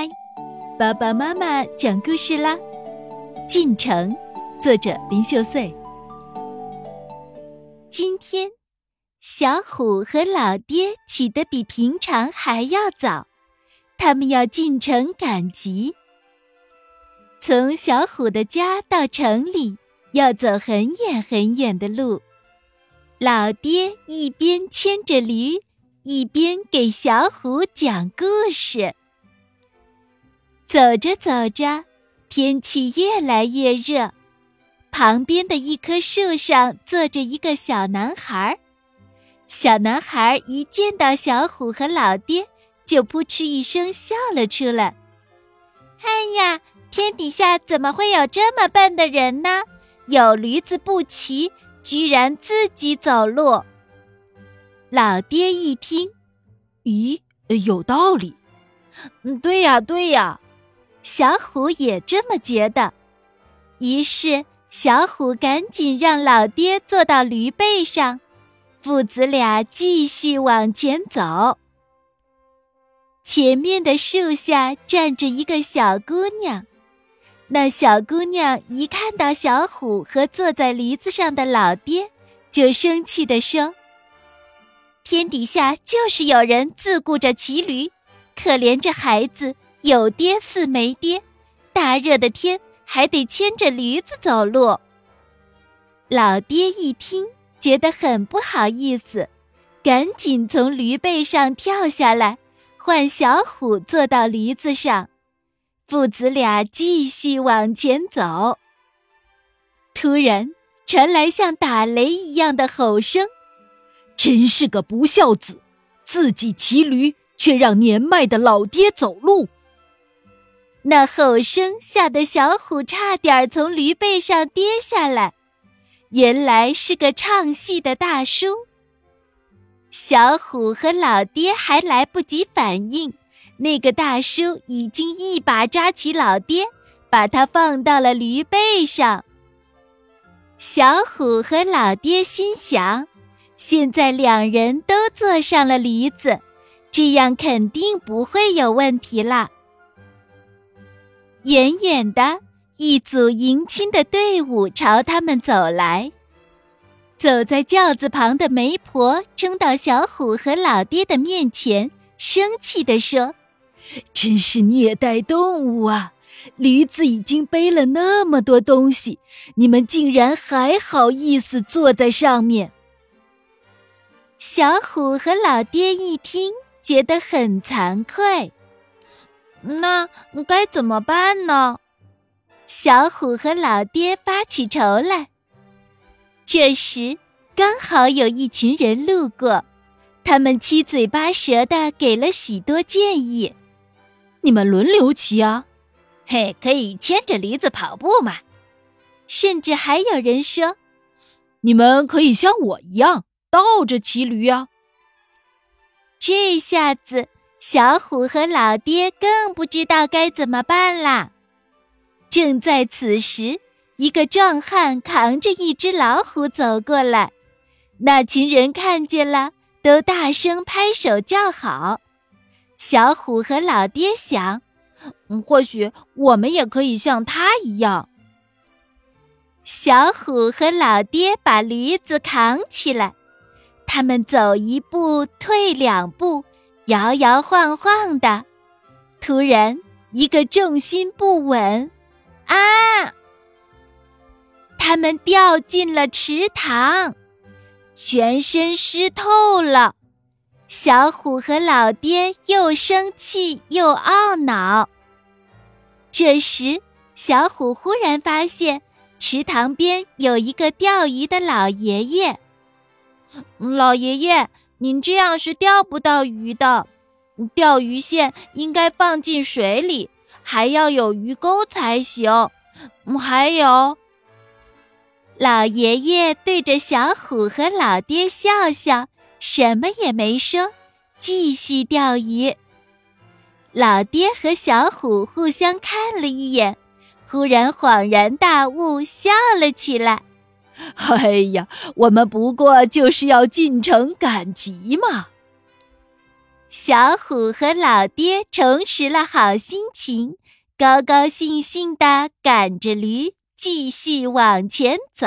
开，爸爸妈妈讲故事啦。进城，作者林秀穗。今天，小虎和老爹起得比平常还要早，他们要进城赶集。从小虎的家到城里，要走很远很远的路。老爹一边牵着驴。一边给小虎讲故事，走着走着，天气越来越热。旁边的一棵树上坐着一个小男孩。小男孩一见到小虎和老爹，就扑哧一声笑了出来。“哎呀，天底下怎么会有这么笨的人呢？有驴子不骑，居然自己走路。”老爹一听，咦，有道理。嗯，对呀，对呀，小虎也这么觉得。于是，小虎赶紧让老爹坐到驴背上，父子俩继续往前走。前面的树下站着一个小姑娘，那小姑娘一看到小虎和坐在驴子上的老爹，就生气地说。天底下就是有人自顾着骑驴，可怜这孩子有爹似没爹，大热的天还得牵着驴子走路。老爹一听，觉得很不好意思，赶紧从驴背上跳下来，换小虎坐到驴子上，父子俩继续往前走。突然传来像打雷一样的吼声。真是个不孝子，自己骑驴却让年迈的老爹走路。那吼声吓得小虎差点从驴背上跌下来，原来是个唱戏的大叔。小虎和老爹还来不及反应，那个大叔已经一把抓起老爹，把他放到了驴背上。小虎和老爹心想。现在两人都坐上了驴子，这样肯定不会有问题了。远远的一组迎亲的队伍朝他们走来，走在轿子旁的媒婆冲到小虎和老爹的面前，生气地说：“真是虐待动物啊！驴子已经背了那么多东西，你们竟然还好意思坐在上面！”小虎和老爹一听，觉得很惭愧。那该怎么办呢？小虎和老爹发起愁来。这时，刚好有一群人路过，他们七嘴八舌的给了许多建议。你们轮流骑啊，嘿，可以牵着驴子跑步嘛。甚至还有人说，你们可以像我一样。倒着骑驴啊！这下子，小虎和老爹更不知道该怎么办啦。正在此时，一个壮汉扛着一只老虎走过来，那群人看见了，都大声拍手叫好。小虎和老爹想，或许我们也可以像他一样。小虎和老爹把驴子扛起来。他们走一步，退两步，摇摇晃晃的。突然，一个重心不稳，啊！他们掉进了池塘，全身湿透了。小虎和老爹又生气又懊恼。这时，小虎忽然发现池塘边有一个钓鱼的老爷爷。老爷爷，您这样是钓不到鱼的。钓鱼线应该放进水里，还要有鱼钩才行。还有，老爷爷对着小虎和老爹笑笑，什么也没说，继续钓鱼。老爹和小虎互相看了一眼，忽然恍然大悟，笑了起来。哎呀，我们不过就是要进城赶集嘛！小虎和老爹重拾了好心情，高高兴兴地赶着驴继续往前走。